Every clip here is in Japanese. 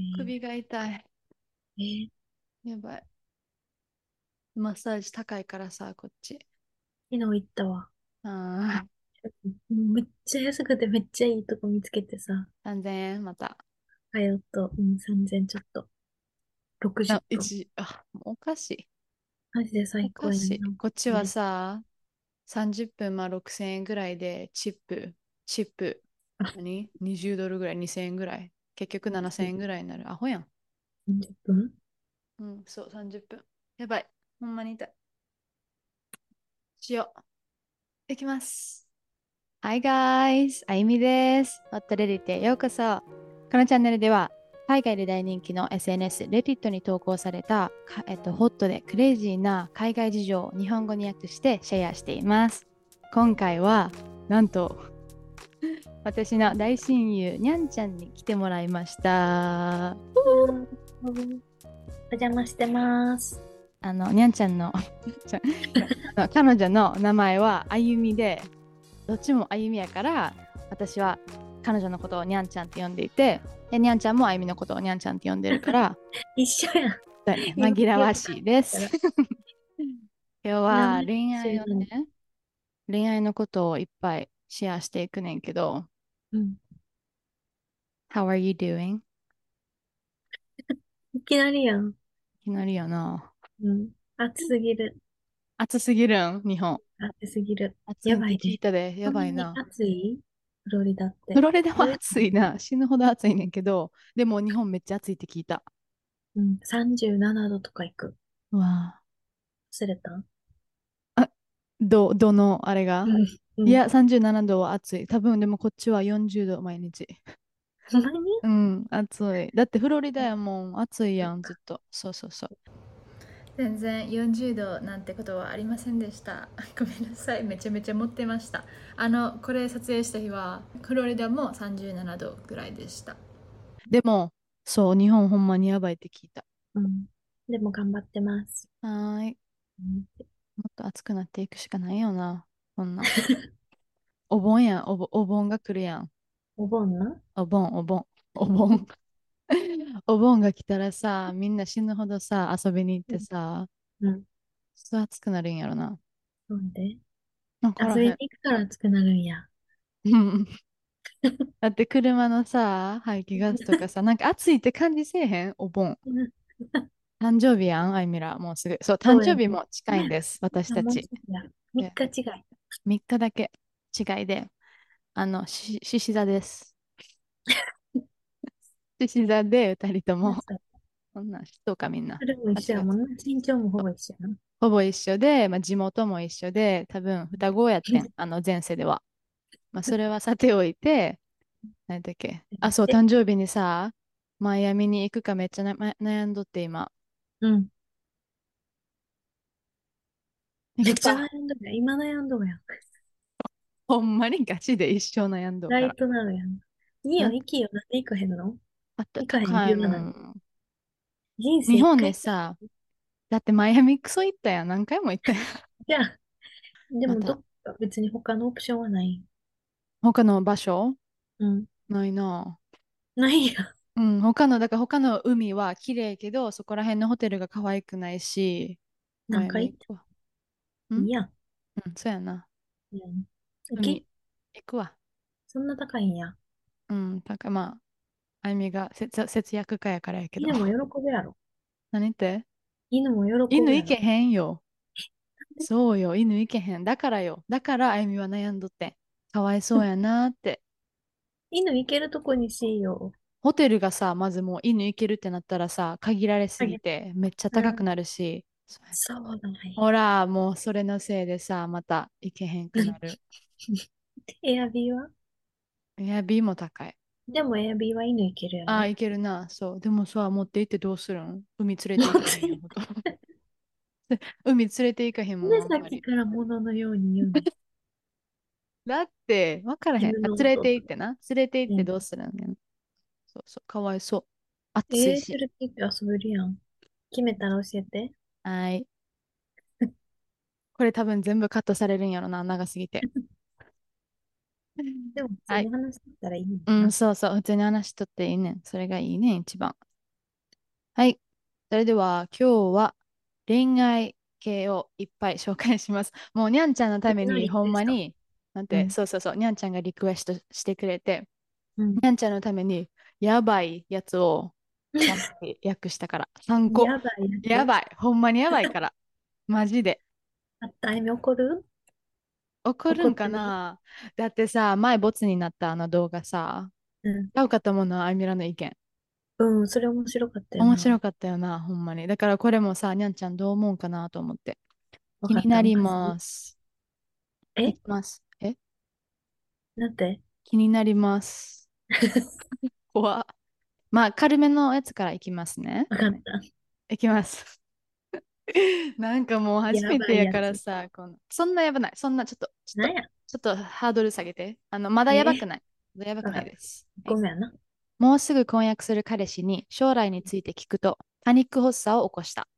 ー首が痛い。えーやばい。マッサージ高いからさ、こっち。昨日行ったわ。あめっちゃ安くてめっちゃいいとこ見つけてさ、あ、3000円また。通っと、うん、3000ちょっと。60あ、分。一、あ、もうおかしい。マジでお最高。こっちはさ、30分まあ6000円ぐらいで、チップ、チップ、あ何 ?20 ドルぐらい、2000円ぐらい。結局7000円ぐらいになる。アホやん。30分？うん、そう、30分。やばい。ほんまに痛い。しよう。いきます。Hi guys! あゆみです。ホットレディテへようこそ。このチャンネルでは、海外で大人気の SNS、レディットに投稿された、かえっと、ホットでクレイジーな海外事情を日本語に訳してシェアしています。今回は、なんと、私の大親友、にゃんちゃんに来てもらいました。お邪魔してます。あの、にゃんちゃんの 彼女の名前はあゆみで、どっちもあゆみやから、私は彼女のことをにゃんちゃんって呼んでいて、でにゃんちゃんもあゆみのことをにゃんちゃんって呼んでるから、一緒やん。紛らわしいです。今日は恋愛をね、恋愛のことをいっぱいシェアしていくねんけど、うん。How are you doing? いきなりやん。いきなりやな。うん。暑すぎる。暑すぎるん？日本。暑すぎる。暑いやばいね聞いたで、やばいなこん。に暑い？フロリダってフ。ロリダは暑いな。死ぬほど暑いねんけど、でも日本めっちゃ暑いって聞いた。うん。37度とか行く。うわ忘れた？ぁど、どのあれが、うん。いや、37度は暑い。多分でもこっちは40度毎日。ほんまに？うん、暑い。だってフロリダやもん、暑いやん、ずっと。そうそうそう。全然40度なんてことはありませんでした。ごめんなさい、めちゃめちゃ持ってました。あの、これ撮影した日は、フロリダも37度ぐらいでした。でも、そう、日本ほんまにやばいって聞いた。うん。でも頑張ってます。はーい。うんもっと暑くなっていくしかないよな。こんなん。お盆やん、おぼ、お盆が来るやん。お盆な？お盆、お盆、お盆。お盆が来たらさ、みんな死ぬほどさ、遊びに行ってさ、うん。そう暑くなるんやろな。なんでわからへん遊びに行くから暑くなるんや。うんだって車のさ、排気ガスとかさ、なんか暑いって感じせえへん？お盆。うん誕生日やん、あいみら。もうすぐ。そう、そうや誕生日も近いんです、私たち。3日違い。3日だけ違いで、あの、し獅子座です。獅子座で2人とも、そんなん知っとうかみんなそ。れも一緒やもんな。身長もほぼ一緒やな。ほぼ一緒で、まあ、地元も一緒で、多分双子やってん、あの前世では。まあ、それはさておいて、何だっけ。あ、そう、え？誕生日にさ、マイアミに行くかめっちゃなま悩んどって今。うん。めっちゃ悩んどるやん。今悩んどるやん。ほんまにガチで一生悩んどるからライ。トなるやん。いいよ、な行きよ。なんで行かへんの？あった行かへん高いも理由がないん。人生日本でさ、だってマイアミクソ行ったやん。何回も行ったやん。じゃあ、でもまたどっか別に他のオプションはない。他の場所？うん。ないなないや。ぁ。うん、他の、だから他の海は綺麗けど、そこら辺のホテルが可愛くないし、何回行っマイアミ行くわ。ん？いいやん。うん、そうやな。うん。行海け行くわ。そんな高いんや。うん、だからまあ、あゆみが節節約家やからやけど。犬も喜ぶやろ。何って？犬も喜ぶやろ。犬行けへんよ。そうよ、犬行けへん。だからよ。だからあゆみは悩んどってん。かわいそうやなーって。犬行けるとこにしよホテルがさ、まずもう犬行けるってなったらさ、限られすぎてめっちゃ高くなるし。そうだね。ほら、もうそれのせいでさ、また行けへんくなる。エアビーは？エアビーも高い。でもエアビーは犬行けるよああ、ね。行けるな。そう。でもさ、持って行ってどうするん？海連れて行かへ 海連れて行かへんもん。さっきから物のように言うの だって、わからへん。連れ音て行ってな。連れて行ってうんどうするん？やん。そうそう、かわいそう。暑えー、いし。それって遊べるやん。決めたら教えて。はい。これ多分全部カットされるんやろな、長すぎて。でも、普通はいに話してたらいいのう。ん、そうそう、普通に話しとっていいねん。それがいいねん、一番。はい。それでは今日は恋愛系をいっぱい紹介します。もうにゃんちゃんのためにほんまに、なんて、うん。そうそうそう、にゃんちゃんがリクエストしてくれて、うん。にゃんちゃんのためにやばいやつを訳したから、3個。やばいやばい。ほんまにやばいから。マジで。あった、あゆみ怒る？怒るんかな？だってさ、前ボツになったあの動画さ、うん。ちゃうかったもんな、アイミラの意見。うん、それ面白かったよな。面白かったよな、ほんまに。だからこれもさ、にゃんちゃんどう思うんかなと思って。わかった、気になります。いえきます。え？なんて？気になります。怖っまあ、軽めのやつからいきますね。わかった。いきます。なんかもう初やめてや。からさ、このそんなやばない。そんなちょっと、ちょっと、ょっとハードル下げて。あの、まだやばくえない。まだやばく。ないです。はいごめんな。もうすぐ婚約する彼氏に将来について聞くとパニック発作を起こした。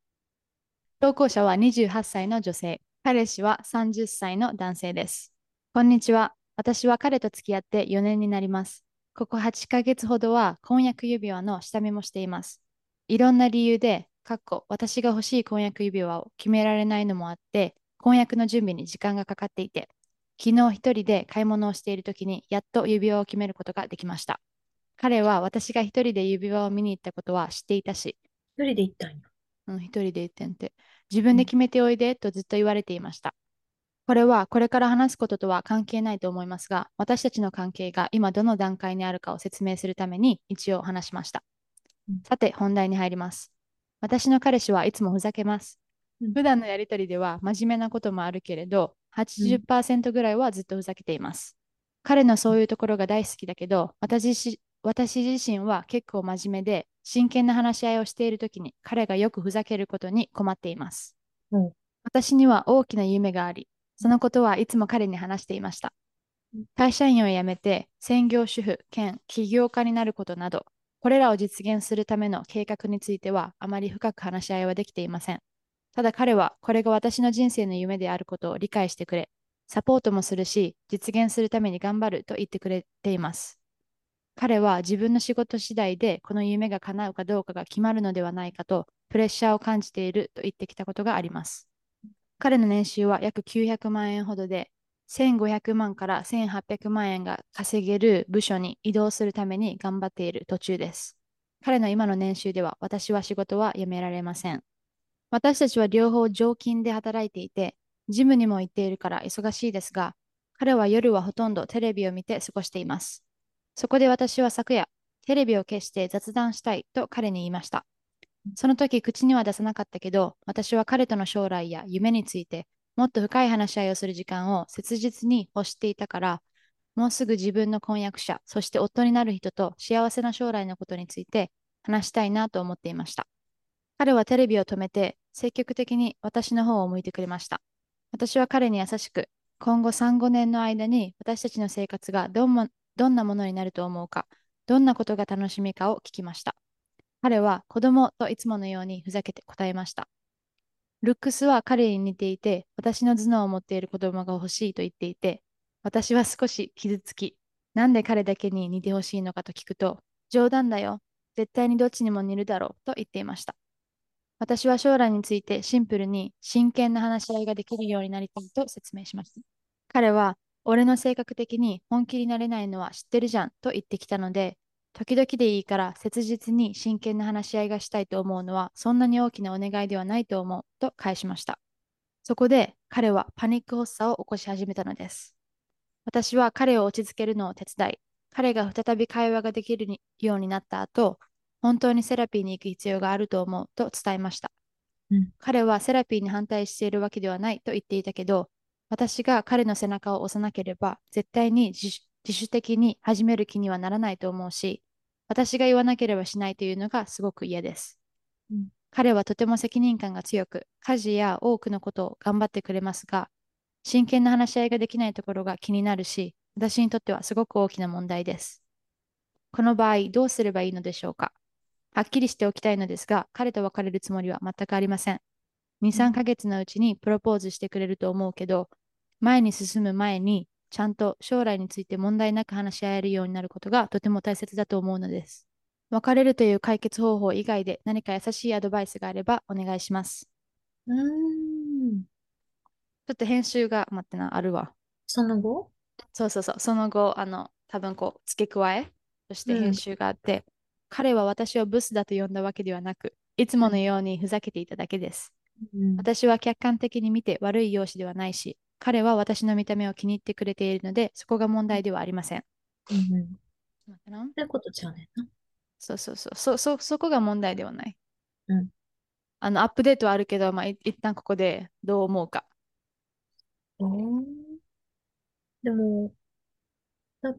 投稿者は28歳の女性。彼氏は30歳の男性です。こんにちは。私は彼と付き合って4年になります。ここ8ヶ月ほどは婚約指輪の下見もしています。いろんな理由で、かっこ私が欲しい婚約指輪を決められないのもあって、婚約の準備に時間がかかっていて、昨日一人で買い物をしている時にやっと指輪を決めることができました。彼は私が一人で指輪を見に行ったことは知っていたし、一人で行ったんや。うん、一人で行ってんて、自分うん。で決めておいでとずっと言われていました。これはこれから話すこととは関係ないと思いますが、私たちの関係が今どの段階にあるかを説明するために一応話しました。うんさて、本題に入ります。私の彼氏はいつもふざけます。うん普段のやりとりでは真面目なこともあるけれど、うん80%ぐらいはずっとふざけています。彼のそういうところが大好きだけど、私し私自身は結構真面目で、真剣な話し合いをしているときに彼がよくふざけることに困っています。うん私には大きな夢があり、そのことはいつも彼に話していました。会社員を辞めて専業主婦兼起業家になることなど、これらを実現するための計画についてはあまり深く話し合いはできていません。ただ彼はこれが私の人生の夢であることを理解してくれ、サポートもするし、実現するために頑張ると言ってくれています。彼は自分の仕事次第でこの夢が叶うかどうかが決まるのではないかとプレッシャーを感じていると言ってきたことがあります。彼の年収は約900万円ほどで、1500万から1800万円が稼げる部署に移動するために頑張っている途中です。彼の今の年収では私は仕事は辞められません。私たちは両方常勤で働いていて、ジムにも行っているから忙しいですが、彼は夜はほとんどテレビを見て過ごしています。そこで私は昨夜、テレビを消して雑談したいと彼に言いました。その時口には出さなかったけど、私は彼との将来や夢についてもっと深い話し合いをする時間を切実に欲していたから、もうすぐ自分の婚約者、そして夫になる人と幸せな将来のことについて話したいなと思っていました。彼はテレビを止めて積極的に私の方を向いてくれました。私は彼に優しく、今後3、5年の間に私たちの生活がどんもどんなものになると思うか、どんなことが楽しみかを聞きました。彼は子供といつものようにふざけて答えました。ルックスは彼に似ていて、私の頭脳を持っている子供が欲しいと言っていて、私は少し傷つき、なんで彼だけに似てほしいのかと聞くと、冗談だよ。絶対にどっちにも似るだろうと言っていました。私は将来についてシンプルに真剣な話し合いができるようになりたいと説明しました。彼は、俺の性格的に本気になれないのは知ってるじゃんと言ってきたので、時々でいいから切実に真剣な話し合いがしたいと思うのはそんなに大きなお願いではないと思うと返しました。そこで彼はパニック発作を起こし始めたのです。私は彼を落ち着けるのを手伝い、彼が再び会話ができるようになった後、本当にセラピーに行く必要があると思うと伝えました。うん彼はセラピーに反対しているわけではないと言っていたけど、私が彼の背中を押さなければ、絶対に自主自主的に始める気にはならないと思うし、私が言わなければしないというのがすごく嫌です。うん彼はとても責任感が強く、家事や多くのことを頑張ってくれますが、真剣な話し合いができないところが気になるし、私にとってはすごく大きな問題です。この場合、どうすればいいのでしょうか？はっきりしておきたいのですが、彼と別れるつもりは全くありません。2、3ヶ月のうちにプロポーズしてくれると思うけど、前に進む前に、ちゃんと将来について問題なく話し合えるようになることがとても大切だと思うのです。別れるという解決方法以外で何か優しいアドバイスがあればお願いします。うーん。ちょっと編集が、待ってな、あるわ。その後？そうそうそう。その後、あの、多分こう、付け加えとして編うん。集があって、彼は私をブスだと呼んだわけではなく、いつものうん。ようにふざけていただけです。うん。私は客観的に見て悪い容姿ではないし、彼は私の見た目を気に入ってくれているので、そこが問題ではありません。うん。そういうことちゃうねんな。そうそうそう。そ、そ、そこが問題ではない。うん。あの、アップデートはあるけど、まあ、い一旦ここでどう思うか。えー、でも、だけ、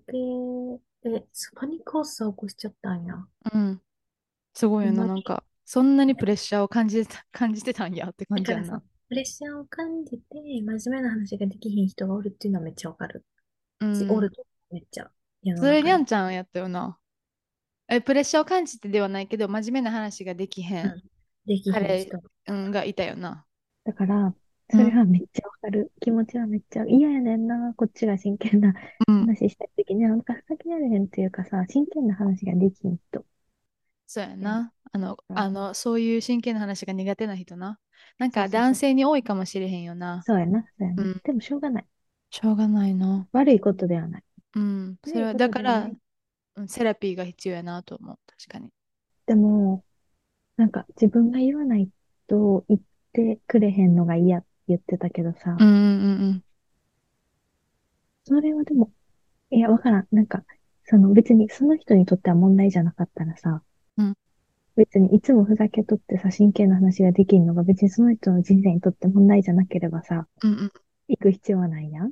え、パニック発作起こしちゃったんや。うん。すごいよな。なんか、そんなにプレッシャーを感じてた、感じてたんやって感じやんな。プレッシャーを感じて、真面目な話ができひん人がおるっていうのはめっちゃわかる。うん。るとめっちゃそれ、にゃん。ちゃんやったよな。え、プレッシャーを感じてではないけど、真面目な話ができへんうん。できひん彼、人。うん、がいたよな。だから、うん。それはめっちゃわかる。気持ちはめっちゃ嫌やねんな。こっちが真剣なうん。話したいときに、なんかふざけられへんっていうかさ、真剣な話ができひん人。そうややんな。あの、かあの、そういう真剣な話が苦手な人な。なんか。男性に多いかもしれへんよな。そうやな。そうやな。うん。でもしょうがない。しょうがないな。悪いことではない。うん。それは、だから、セラピーが必要やなと思う。確かに。でも、なんか自分が言わないと言ってくれへんのが嫌って言ってたけどさ、うんうんうんそれはでも、いや、わからん。なんか、その別にその人にとっては問題じゃなかったらさ、うん。別にいつもふざけとってさ、真剣な話ができるのが別にその人の人生にとって問題じゃなければさ、うんうん。行く必要はないやん。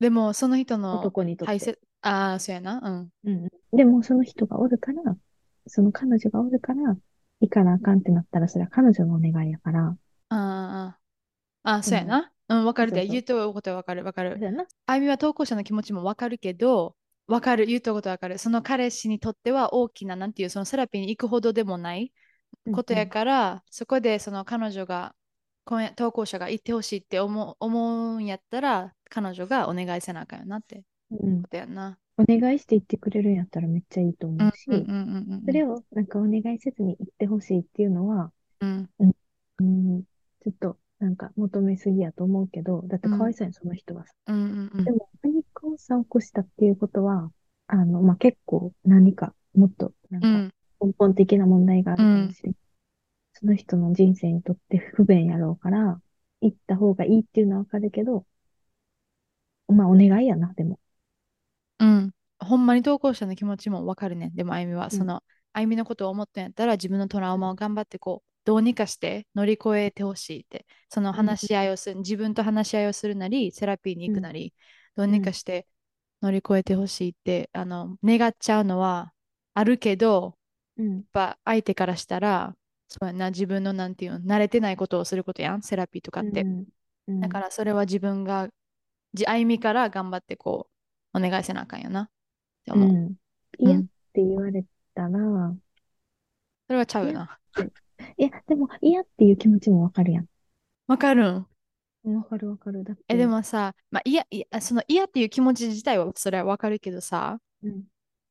でも、その人の男にとって。大切、ああ、そうやな。うん。うんうん。でもその人がおるから、その彼女がおるから、行かなあかんってなったら、それは彼女のお願いやから、ああ、ああ、そうやな。うん、わかるで。言うとることはわかるわかる。そうやな。あゆみは投稿者の気持ちもわかるけど、わかる、言うとることわかる。その彼氏にとっては大きな、なんていう、そのセラピーに行くほどでもないことやうんうん。から、そこでその彼女が、投稿者が行ってほしいって思う、思うんやったら、彼女がお願いせなあかんよなってうん。ことやんな。お願いして言ってくれるんやったらめっちゃいいとうんうんうん思うし、うんそれをなんかお願いせずに言ってほしいっていうのは、うん。うん、うんちょっとなんか求めすぎやと思うけど、だってうんうんかわいそうやん、その人はさ。うんうんうんでも、パニック発作を起こしたっていうことは、あの、まあ、結構何かもっとなんか根本的な問題があるかもしれない。その人の人生にとって不便やろうから、行った方がいいっていうのはわかるけど、まあ、お願いやな、でも。うん。ほんまに投稿者の気持ちもわかるね。でも、あゆみは、その、あゆみのことを思ったんやったら、自分のトラウマを頑張って、こう、どうにかして乗り越えてほしいって、その、話し合いをする、自分と話し合いをするなり、セラピーに、行くなり、どううん、にかして乗り越えてほしいって、あの、願っちゃうのはあるけど、うん、やっぱ相手からしたら、そうやな、自分のなんていうの、慣れてないことをすることやん、セラピーとかって。うん、うん。だからそれは自分が、じ、あゆみから頑張ってこう、お願いせなあかんよなって思うんう。う嫌ってん。言われたら、それはちゃうな。て、いや、でも嫌っていう気持ちもわかるやん。わかるんわかるわかる。だっえ、でて、もさ、まあ、いや、いや、その嫌っていう気持ち自体はそれはわかるけどさ、うん、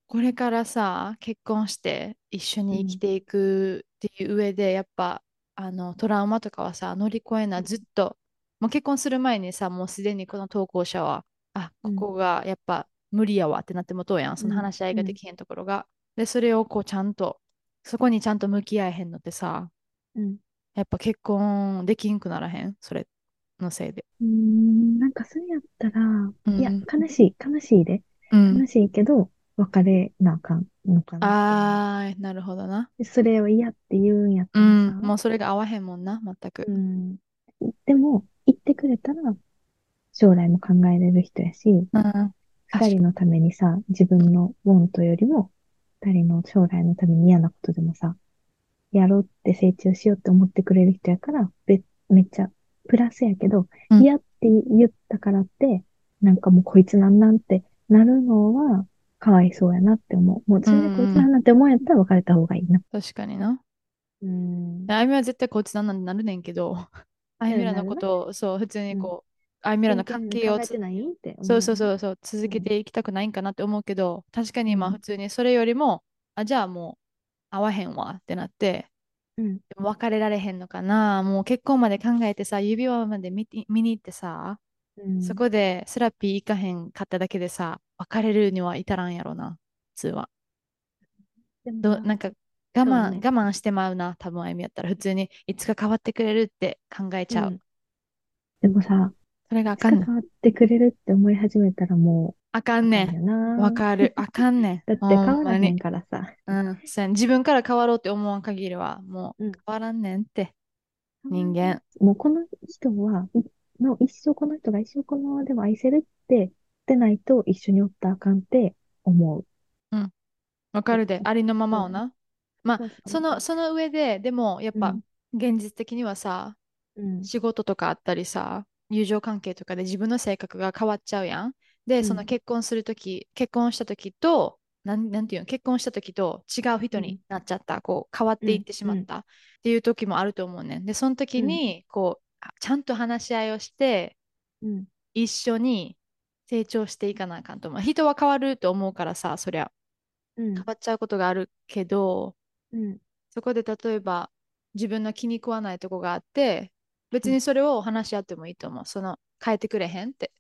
これからさ、結婚して一緒に生きうん、ていくっていう上で、やっぱ、あの、トラウマとかはさ、乗り越えな、ずっと、もう結婚する前にさ、もうすでにこの投稿者は、あ、うん、ここがやっぱ無理やわってなってもとうやん、そのうん、話し合いうん、ができへんところが。で、それをこうちゃんと、そこにちゃんと向き合えへんのってさ、うん。やっぱ結婚できんくならへん？それのせいで。うーん、なんかそれやったら、いや、うん悲しい、悲しいで。うん。悲しいけど、別れなあかんのかな。あー、なるほどな。でそれを嫌って言うんやっうん。たらさ、もうそれが合わへんもんな、全く。うん、でも、言ってくれたら、将来も考えれる人やし、うん。二人のためにさ、自分のウォントよりも、二人の将来のために嫌なことでもさ、やろうって成長しようって思ってくれる人やから、べ、めっちゃプラスやけど、に。うん。嫌って言ったからって、なんかもうこいつなんなんてなるのは、かわいそうやなって思う。もううそれでこいつなん。んなんて思うんやったら別れた方がいいな。確かにな。うーん。あゆみは絶対こいつなんなんてなるねんけど、あゆみらの。ことを、そう、普通にうん。こう、あゆみらの真関係をそう。そうそうそう、続うん。けていきたくないんかなって思うけど、確かにまあうん。普通にそれよりも、あ、じゃあもう、合わへんわってなって、うん。でも別れられへんのかな。もう結婚まで考えてさ、指輪まで見て見に行ってさ、うん。そこでセラピー行かへんかっただけでさ、別れるには至らんやろな、普通は。でもさどなんか我そう慢、ね我慢してまうな、多分あゆみやったら普通にいつか変わってくれるって考えちゃう。うんでもさ、それがあいつかかんねん。変わってくれるって思い始めたらもあかう、んねん。わかる。あかんねん。だってほ変わらへん。からさ。うん。そうやね自分から変わろうって思わん限りは、もううん変わらんねんって。人間。もうこの人は、いの一生この人が一生このままでも愛せるって、言ってないと一緒におったらあかんって思う。わかるで。ありのままをな。まあその、その上で、でも、やっぱうん、現実的にはさ、うん。仕事とかあったりさ、友情関係とかで自分の性格が変わっちゃうやん。で、うんその結婚するとき、結婚したときと、なん、なんていうの、結婚したときと違う人になっちゃった、こう変わっていってしまったっていう時もあると思うねん。で、その時に、こう、あちゃんと話し合いをして、うん。一緒に成長していかなあかんと思う。人は変わると思うからさ、そりゃうん変わっちゃうことがあるけど、うん。そこで例えば自分の気に食わないとこがあって、別にそれを話し合ってもいいと思う。その変えてくれへんって。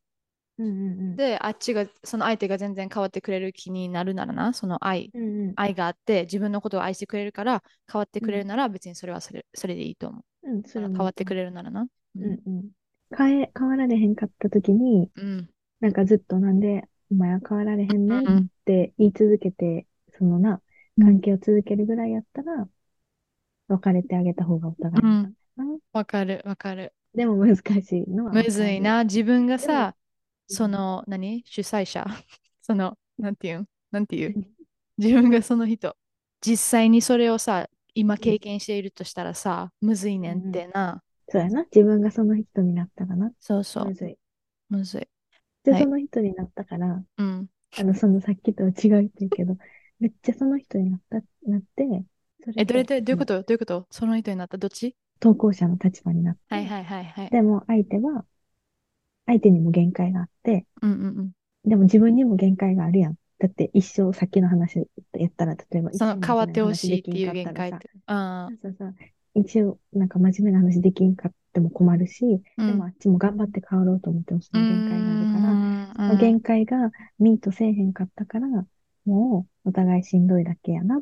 うんうんで、あっちが、その相手が全然変わってくれる気になるならな、その愛、うん。うん愛があって自分のことを愛してくれるから変わってくれるなら別にそれはそれそれでいいと思う。うん。うん。それも変わってくれるならな。うんうん。変え、変わられへんかった時に、うん。なんかずっとなんで、お前は変わられへんねんっうん。て言い続けて、そのな、関係を続けるぐらいやったら、別れてあげた方がお互いにうん。わかる、わかる。でも難しいのはむる。ずいな。自分がさ、うんその、何？主催者？その、なんていう？んなんていう？自分がその人。実際にそれをさ、今経験しているとしたらさ、むずいねんってな。そうやな。自分がその人になったかな。そうそうむ。ずい。むずい。で、はいその人になったから、うん。あの、そのさっきとは違うって言うけど、めっちゃその人になった、なって、え、どれでで、どういうこと？どういうこと？その人になった？どっち？投稿者の立場になって、はいはいはいはい。でも相手は、相手にも限界があって、うんうんうん。でも自分にも限界があるやん。だって一生さっきの話やったら、例えば一その生変わってほしい真っていう限界って。あそうそうそう。一応、なんか真面目な話できんかっても困るし、うんでもあっちも頑張って変わろうと思ってもその限界があるから、らその限界がミートせえへんかったから、もうお互いしんどいだけやなっ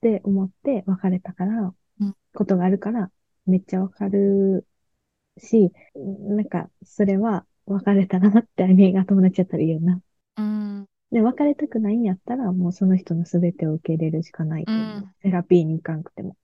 て思って別れたからうん、ことがあるから、めっちゃわかるし、なんか、それは別れたなって、あみが友達やったらいいよな。うん。で、別れたくないんやったら、もうその人の全てを受け入れるしかないと思う。うんセラピーに行かんくても。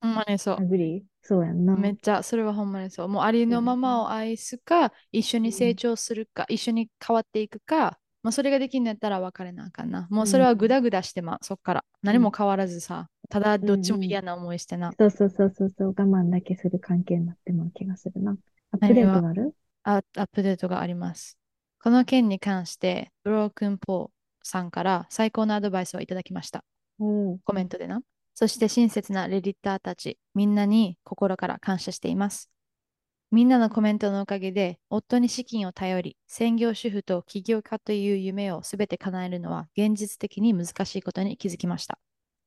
ほんまにそうア。グリー？そうやんな。めっちゃ、それはほんまにそう。もうありのままを愛すか、一緒に成長するか、一緒に変わっていくか、まあ、それができんのやったら別れなあかんな。もうそれはグダグダしてまう、そっから。何も変わらずさ、ただどっちも嫌な思いしてな。そうそうそうそうそう、我慢だけする関係になっても気がするな。アップデートがある？あアップデートがあります。この件に関して、ブロークンポーさんから最高のアドバイスをいただきました。うん。コメントでな。そして親切なレディッターたち、みんなに心から感謝しています。みんなのコメントのおかげで、夫に資金を頼り、専業主婦と起業家という夢をすべて叶えるのは現実的に難しいことに気づきました。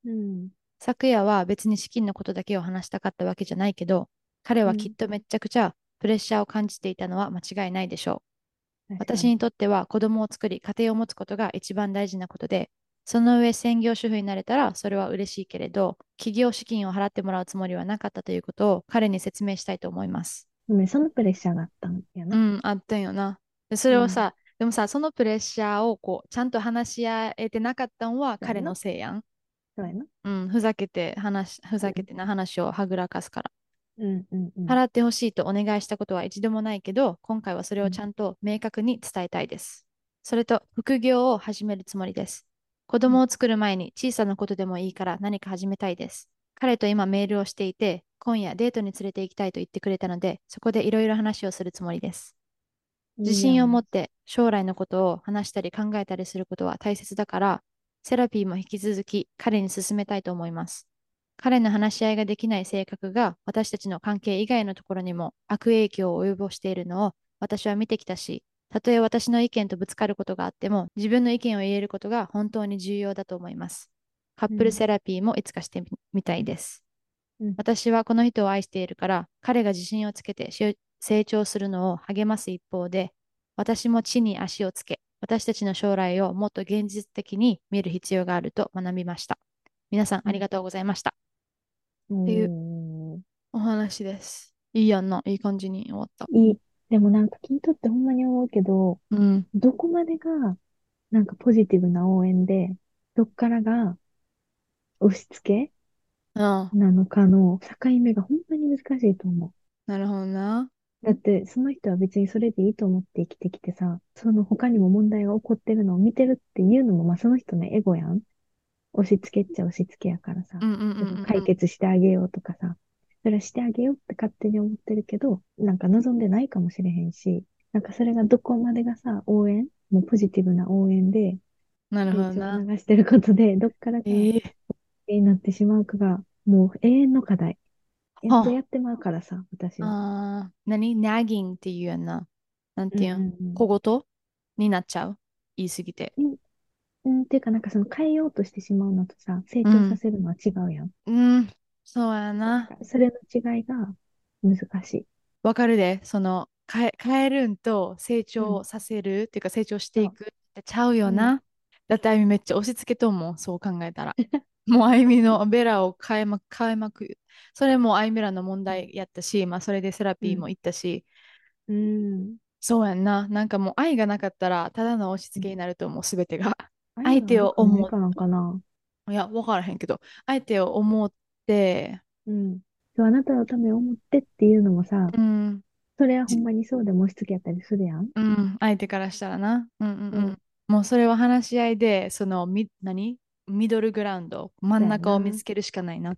うん。昨夜は別に資金のことだけを話したかったわけじゃないけど、彼はきっとめっちゃくちゃプレッシャーを感じていたのは間違いないでしょう。私にとっては子供を作り家庭を持つことが一番大事なことで、その上専業主婦になれたらそれは嬉しいけれど、企業資金を払ってもらうつもりはなかったということを彼に説明したいと思います。そのプレッシャーがあったんやな。うん、あったんよな。でそれをさ、でもさ、そのプレッシャーをこうちゃんと話し合えてなかったんは彼のせいやん。そうやな。うん、ふざけて話、ふざけてな話をはぐらかすから。うんうんうん。払ってほしいとお願いしたことは一度もないけど、今回はそれをちゃんと明確に伝えたいです。それと、副業を始めるつもりです。子供を作る前に小さなことでもいいから何か始めたいです。彼と今メールをしていて、今夜デートに連れて行きたいと言ってくれたので、そこでいろいろ話をするつもりです。自信を持って将来のことを話したり考えたりすることは大切だから、セラピーも引き続き彼に進めたいと思います。彼の話し合いができない性格が私たちの関係以外のところにも悪影響を及ぼしているのを私は見てきたし、たとえ私の意見とぶつかることがあっても自分の意見を言えることが本当に重要だと思います。カップルセラピーもいつかしてみたいです。うん私はこの人を愛しているから、彼が自信をつけてし成長するのを励ます一方で、私も地に足をつけ、私たちの将来をもっと現実的に見る必要があると学びました。皆さんありがとうございました。ていうう。お話です。いいやんな。いい感じに終わった。いい。でもなんか聞いとってほんまに思うけど、うん。どこまでが、なんかポジティブな応援で、どっからが押し付けなのかの境目がほんまに難しいと思なるほどな。う。だって、その人は別にそれでいいと思って生きてきてさ、その他にも問題が起こってるのを見てるっていうのも、まあその人のエゴやん。押し付けっちゃ押し付けやからさ。うんうんうんうんうん。解決してあげようとかさ、それはしてあげようって勝手に思ってるけど、なんか望んでないかもしれへんし、なんかそれがどこまでがさ、応援？もうポジティブな応援で、なるほどな。流してることで、どっからがええになってしまうかが、もう永遠の課題。やっとやってまうからさ、私は。ああ、何？ナギンっていうやんな。なんていうん、うんうんうん小言？になっちゃう？言い過ぎて。うん、っていうかなんかその変えようとしてしまうのとさ、成長させるのは違うやん。うん、そうやな。それの違いが難しい。わかるで。その、変え、変えるんと成長させる、っていうか成長していくってちゃうよな。だってあゆみめっちゃ押し付けと思う。そう考えたら。もうあゆみのベラを変えま、変えまく。それもあゆみらの問題やったし、まあそれでセラピーも行ったし、うん。そうやんな。なんかもう愛がなかったら、ただの押し付けになると思う、すべてが。あ相手を思うなんかな。いや、わからへんけど、相手を思って、うん。そう、あなたのためを思ってっていうのもさ、うん、それはほんまにそうでも押し付けやったりするやん。うん、相手からしたらな。うんうんううんん。もうそれは話し合いで、その、み、何？ミドルグラウンド、真ん中を見つけるしかないな。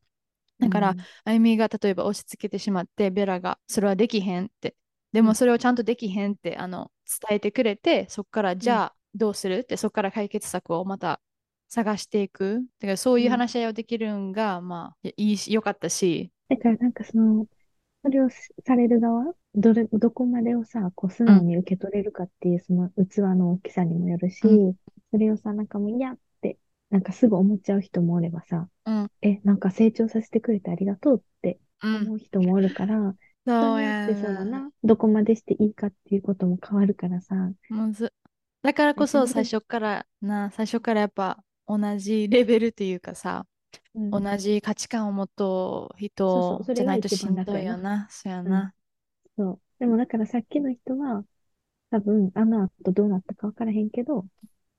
だから、あゆみが例えば押し付けてしまって、ベラがそれはできへんって。でうんもそれをちゃんとできへんってあの伝えてくれて、そこからじゃあどうする？って、そこから解決策をまた探していく。だからそういううん話し合いをできるんが、まあ、いいし、よかったし。だからなんかその、それをされる側、どれ、どこまでをさ、こう素直に受け取れるかっていうその器の大きさにもよるし、うそれをさ、なんかもう嫌って、なんかすぐ思っちゃう人もおればさ、うん。え、なんか成長させてくれてありがとうってうん。思う人もおるから、そう人によって。そのな、どこまでしていいかっていうことも変わるからさ、むず。だからこそえ最初からな、最初からやっぱ同じレベルっていうかさ、うん同じ価値観を持っとうそうそうそれが人じゃないと一しんどいよな。そうやな。そう。でもだからさっきの人は、多分、あの後どうなったか分からへんけど、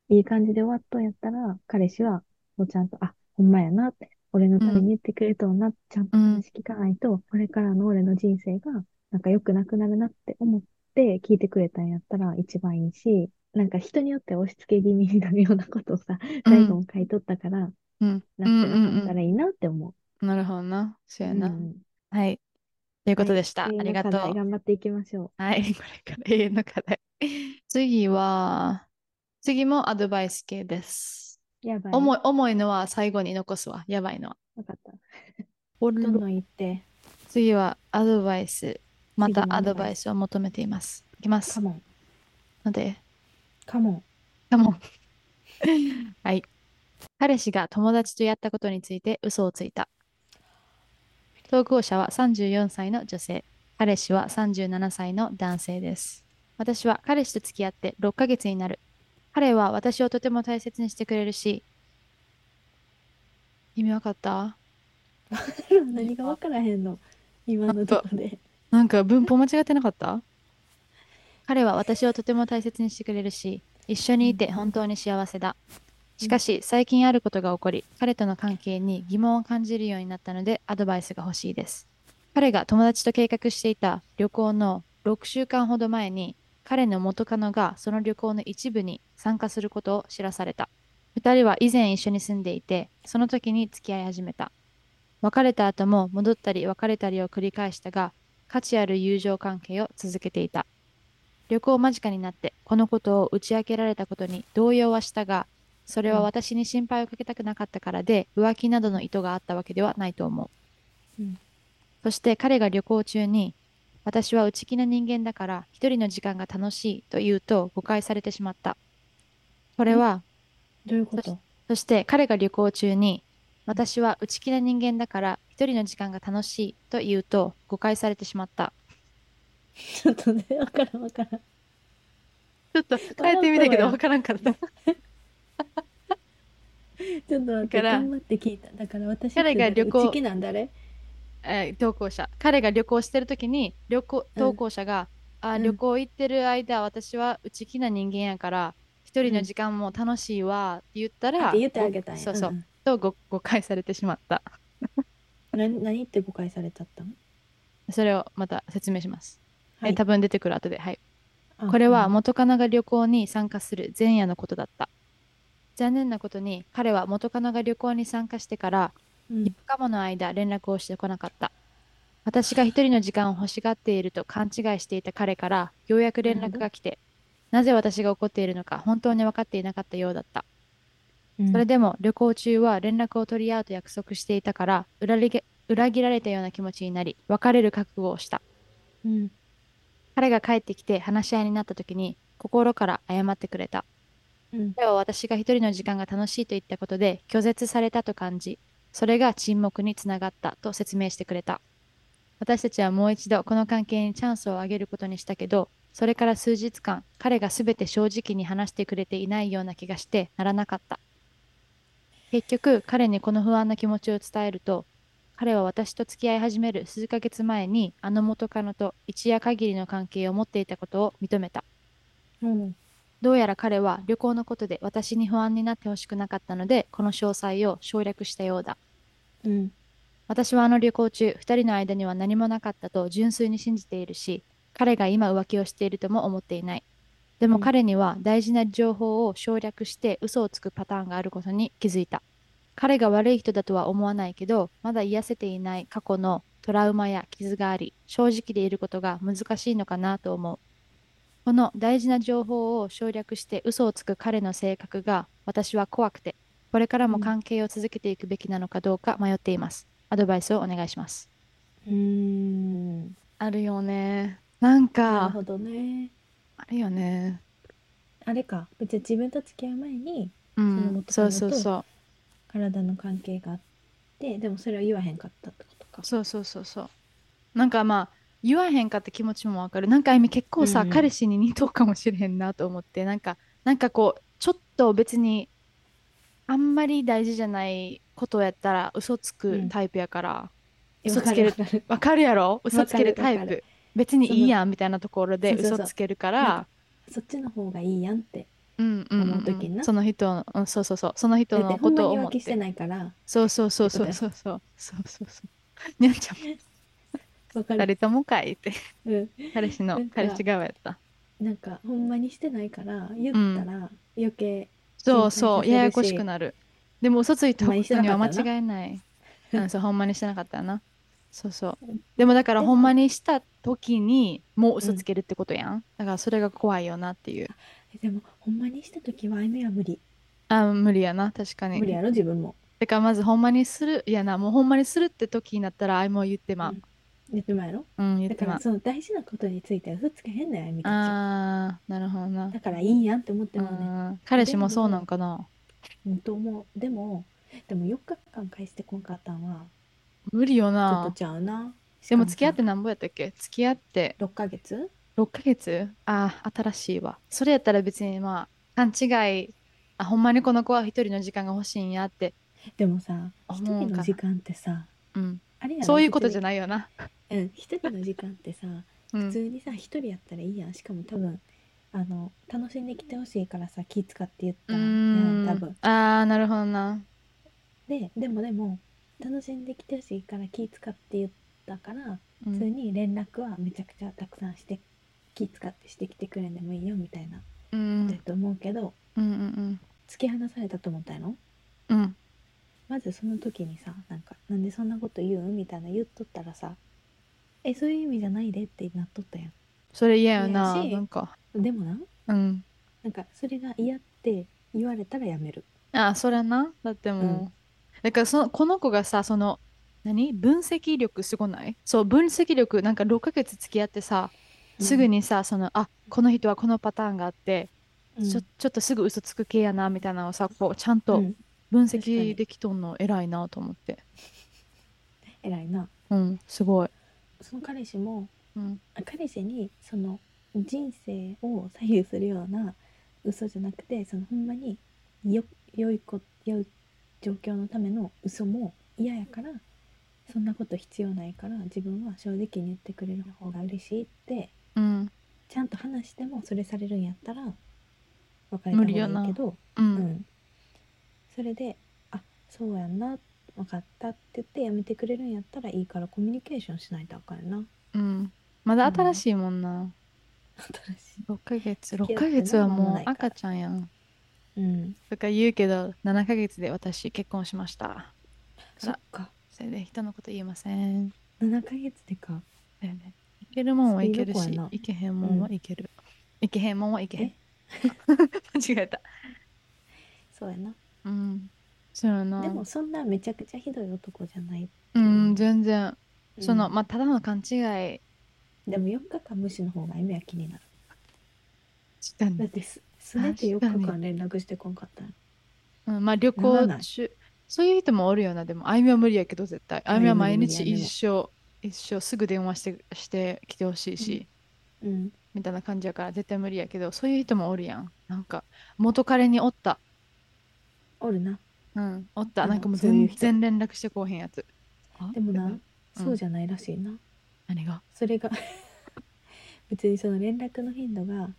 いい感じで終わっとんやったら、彼氏は、もうちゃんと、あ、ほんまやなって、俺のために言ってくれとうな、ちゃんと話聞かないと、これからの俺の人生が、なんか良くなくなるなって思って聞いてくれたんやったら一番いいし、なんか人によって押し付け気味になるようなことをさ、最後も書いとったから、うん。なってなかったらいいなって思うん。なるほどな。そうう。やな。うんはい。ということでした。はいありがとう。頑張っていきましょはい。これから永遠の課題。次は、次もアドバイス系です。う。やばい。重い、重いのは最後に残すわ。やばいのは。わかった。どどんどん言って。次はアドバイス。またアアドバイドバイスを求めています。いきますカ。モン。ので、カモン。カモン。はい。彼氏が友達とやったことについて嘘をついた。投稿者は34歳の女性。彼氏は37歳の男性です。私は彼氏と付き合って6ヶ月になる。彼は私をとても大切にしてくれるし、意味わかった？何が分からへんの？今のとこで。なんか文法間違ってなかった？彼は私をとても大切にしてくれるし、一緒にいて本当に幸せだ。しかし、最近あることが起こり、彼との関係に疑問を感じるようになったので、アドバイスが欲しいです。彼が友達と計画していた旅行の6週間ほど前に、彼の元カノがその旅行の一部に参加することを知らされた。二人は以前一緒に住んでいて、その時に付き合い始めた。別れた後も戻ったり別れたりを繰り返したが、価値ある友情関係を続けていた。旅行間近になってこのことを打ち明けられたことに動揺はしたが、それは私に心配をかけたくなかったからで、浮気などの意図があったわけではないと思う。うんそして彼が旅行中に、私は内気な人間だから一人の時間が楽しいと言うと誤解されてしまった。これは、どういうこと？そして彼が旅行中に私は内気な人間だから一人の時間が楽しいと言うと誤解されてしまった。ちょっとね、わからんわからん。ちょっと変えてみたけどわからんかった。ちょっと待って、だから頑張って聞いた。だから私彼が旅行内気なんだね。えー投稿者。彼が旅行してる時に旅行うん投稿者が、あうん旅行行ってる間私は内気な人間やから一人の時間も楽しいわって言ったら、って言ってあげたんや。そうそう、んと誤誤解されてしまった。うん。何何って誤解されちゃったの？それをまた説明します。はいえ多分出てくる後で。はい。あこれはうん元カノが旅行に参加する前夜のことだった。残念なことに彼は元カノが旅行に参加してからうん4日もの間連絡をしてこなかった。私が一人の時間を欲しがっていると勘違いしていた彼からようやく連絡が来て、なぜ私が怒っているのか本当に分かっていなかったようだった。うんそれでも旅行中は連絡を取り合うと約束していたから裏切れ裏切られたような気持ちになり別れる覚悟をした。うん彼が帰ってきて話し合いになった時に心から謝ってくれた。うん彼は私が一人の時間が楽しいと言ったことで拒絶されたと感じ、それが沈黙につながったと説明してくれた。私たちはもう一度この関係にチャンスをあげることにしたけど、それから数日間、彼が全て正直に話してくれていないような気がしてならなかった。結局、彼にこの不安な気持ちを伝えると、彼は私と付き合い始める数ヶ月前にあの元カノと一夜限りの関係を持っていたことを認めた。うんどうやら彼は旅行のことで私に不安になってほしくなかったので、この詳細を省略したようだ。うん私はあの旅行中、二人の間には何もなかったと純粋に信じているし、彼が今浮気をしているとも思っていない。でもうん彼には大事な情報を省略して嘘をつくパターンがあることに気づいた。彼が悪い人だとは思わないけど、まだ癒せていない過去のトラウマや傷があり、正直でいることが難しいのかなと思う。この大事な情報を省略して嘘をつく彼の性格が私は怖くて、これからも関係を続けていくべきなのかどうか迷っています。アドバイスをお願いします。うーんあるよね。なんなるか、ほどねあるよね。あれか別に自分と付き合う前にそのうん、そう元カそうそう。体の関係があってでもそれを言わへんかったってことかそうそうそうそう。なんかまあ、言わへんかって気持ちもわかる。なんかあゆみ結構さ、うんうん。彼氏に似とうかもしれへんなと思って、なんか、なんかこう、ちょっと別に、あんまり大事じゃないことやったら嘘つくタイプやから、え嘘つけるわかる。やろ？嘘つけるタイプ。別にいいやんみたいなところで嘘つけるから、そっちの方がいいやんってうんうんうんその人の、うん、そうそうそう、その人のことを思って。そうそうそうそうそう。そうそうそう。にゃんちゃん、わか人ともかいって、うん彼氏の彼氏側やった。なんかほんまにしてないから言ったら余計そうそう、ややこしくなる。でも嘘ついたほんまにしてことには間違いない。うん、そう、ほんまにしてなかったよな。そうそう。でもだからほんまにした時にもう嘘つけるってことやん。だからそれが怖いよなっていう。でもほんまにした時はあいみは無理あ、無理やな、確かに。無理やろ自分もだからまずほんまにする、いやな、もうほんまにするって時になったら、あいもう言ってまう。言ってまうやろ？うん、言っだ。からその大事なことについては嘘つけへんのよあいみたちはあー、なるほどな。だからいいやんって思ってもねうん彼氏もそうなんかな？うんと思うでもでも4日間返してこんかったんは無理よちょっとな。ちゃうなでも付き合ってしなんぼやったっけ？付き合ってかもさ6ヶ月？6ヶ月？ああ、新しいわ。それやったら別にまあ、勘違い、あ、ほんまにこの子は一人の時間が欲しいんやって。でもさ一思うんかな人の時間ってさうん。あれやろ？そういうことじゃいないよな。うん一人の時間ってさうん。普通にさ一人やったらいいやんしかも多分あの楽しんできてほしいからさ気使って言っうたんんん多分ああ、なるほどな。ででもでも楽しんできてほしいから気使って言ったからうん普通に連絡はめちゃくちゃたくさんして気使ってしてきてくれんでもいいよみたいなうんことやと思うけど、うんうん突き放されたと思ったのうん。うん。まずその時にさなんかなんでそんなこと言う？んみたいな言っとったらさえそういう意味じゃないでってなっとったやそれ嫌よな。嫌やしなんか。んでもなうん。なんかそれが嫌って言われたらやめるああ、そりゃな。だってもう。うんだからその、この子がさ、その、何？分析力すごない？そう、分析力、なんか6ヶ月付き合ってさ、すぐにさ、その、あ、この人はこのパターンがあって、うんちょちょっとすぐ嘘つく系やなみたいなのをさこうちゃんとうん分確かに析できとんの偉いなと思って。偉いなうん、すごい。その彼氏もうん、あ彼氏にその人生を左右するような嘘じゃなくてそのほんまによ良いこ良い状況のための嘘も嫌やからそんなこと必要ないから自分は正直に言ってくれる方が嬉しいってうん、ちゃんと話してもそれされるんやったら別れた方がいいけどう、うん。ん、それで「あそうやんな分かった」って言ってやめてくれるんやったらいいからコミュニケーションしないとあかんよなうん。まだ新しいもんな。新しい6ヶ月、6付き合ってヶ月はもう赤ちゃんやん。うんとか言うけど、7ヶ月で私結婚しました。そっかそれで人のこと言えません。7ヶ月でかだよね。いけるもんはいけるしスピード感やな、いけへんもんはいける。いけへんもんはいけへんえ？間違えた。そうやなうん。そうやな。でもそんなめちゃくちゃひどい男じゃないうん、全然。うんその、まあ、ただの勘違い。でも4日間無視の方が意味は気になるしたんだってすすねて4日間連絡してこんかったんうん、まあ旅ならない行中、そういう人もおるよな、でも、あゆみは無理やけど、絶対。あゆみは毎日一生、一生すぐ電話して、してきてほしいし、うんみたいな感じやから絶対無理やけど、そういう人もおるやん。なんか、元彼におった。おるなうん、おった。うんなんかもう全然連絡してこうへんやつ。でもなうんそうじゃないらしいな何が？それが 別にその連絡の頻度が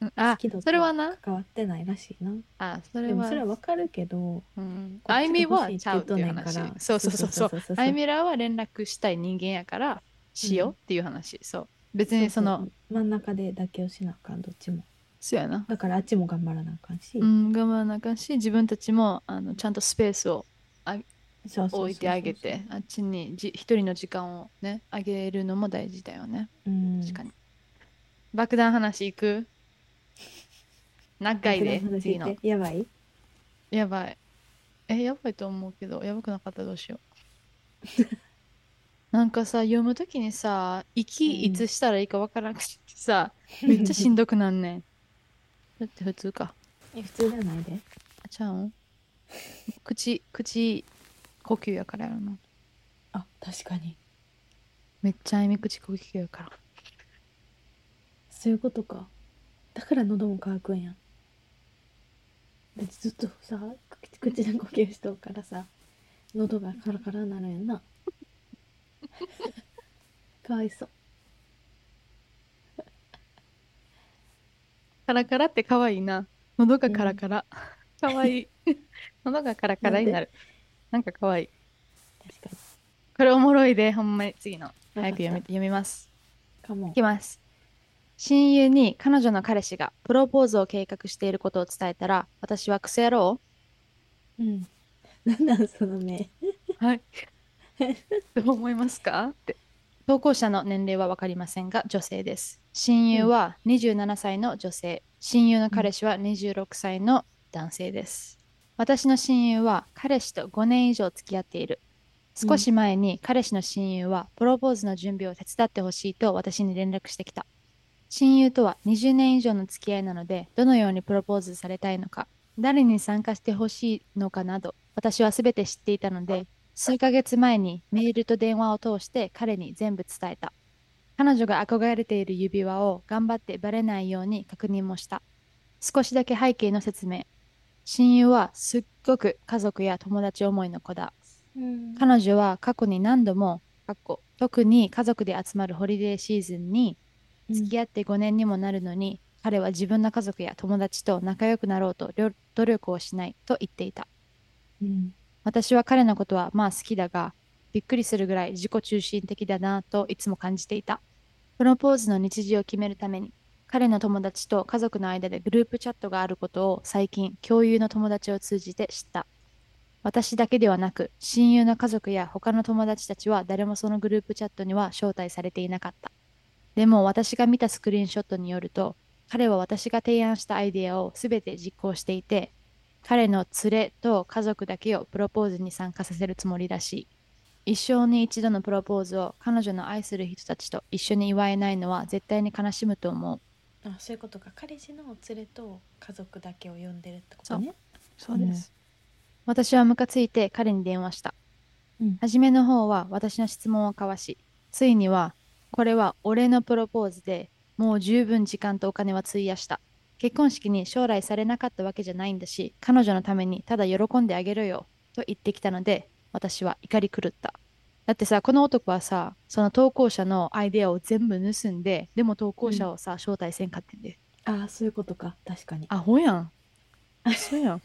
うんあ好き度、それはな。関わってないらしいなあ、それはでもそれはわかるけどうん、あゆみはちゃうってい話から。そうそうそうそう。あゆみらは連絡したい人間やからしようっていう話。そう。別にその、真ん中で妥協しなあかんどっちもそうやな。だからあっちも頑張らなあかんし、うん、我慢なあかんし、自分たちもあのちゃんとスペースをそうそうそうそう置いてあげて、あっちにじ一人の時間をね、あげるのも大事だよね。うん確かに。爆弾話いく？長いで？爆弾、話次の言っ。てやばい？やばい。え、やばいと思うけど、やばくなかったらどうしよう。なんかさ、読むときにさ、息いつしたらいいかわからなくてさ、めっちゃしんどくなんねん。だって普通か。え普通じゃないで。あちゃうん？口、口呼吸やからやろな。あ確かに。めっちゃあいみ口呼吸やから。そういうことか。だから喉も乾くんや。だってずっとさ口口で呼吸しとうからさ喉がカラカラになるんやんな。かわいそうカラカラって可愛いな。喉がカラカラ。可愛い。喉がカラカラになる。なんか可愛い。確かにこれおもろいで、ほんまに次の。た早く読み読みます。かもいきます。親友に彼女の彼氏がプロポーズを計画していることを伝えたら、私はクソ野郎？うんなんなんその目はい。どう思いますか？って。投稿者の年齢は分かりませんが、女性です。親友は27歳の女性。親友の彼氏は26歳の男性です。私の親友は彼氏と5年以上付き合っている。少し前に彼氏の親友はプロポーズの準備を手伝ってほしいと私に連絡してきた。親友とは20年以上の付き合いなので、どのようにプロポーズされたいのか、誰に参加してほしいのかなど、私は全て知っていたので、数ヶ月前にメールと電話を通して彼に全部伝えた。彼女が憧れている指輪を頑張ってバレないように確認もした。少しだけ背景の説明。親友はすっごく家族や友達思いの子だ。うん彼女は過去に何度も、特に家族で集まるホリデーシーズンに付き合って5年にもなるのに、彼は自分の家族や友達と仲良くなろうと努力をしないと言っていた。うん私は彼のことはまあ好きだが、びっくりするぐらい自己中心的だなといつも感じていた。プロポーズの日時を決めるために、彼の友達と家族の間でグループチャットがあることを最近共有の友達を通じて知った。私だけではなく、親友の家族や他の友達たちは誰もそのグループチャットには招待されていなかった。でも私が見たスクリーンショットによると、彼は私が提案したアイデアをすべて実行していて、彼の連れと家族だけをプロポーズに参加させるつもりらしい。一生に一度のプロポーズを彼女の愛する人たちと一緒に祝えないのは絶対に悲しむと思う。あそういうことか彼氏の連れと家族だけを呼んでるってことねそうです。私はムカついて彼に電話した。うん。初めの方は私の質問を交わし、ついには、これは俺のプロポーズでもう十分時間とお金は費やした。結婚式に将来されなかったわけじゃないんだし、彼女のためにただ喜んであげろよと言ってきたので、私は怒り狂った。だってさ、この男はさ、その投稿者のアイデアを全部盗んで、でも投稿者をさ、招待せんかってんで。ああ、そういうことか。確かに。アホやん。そうやん。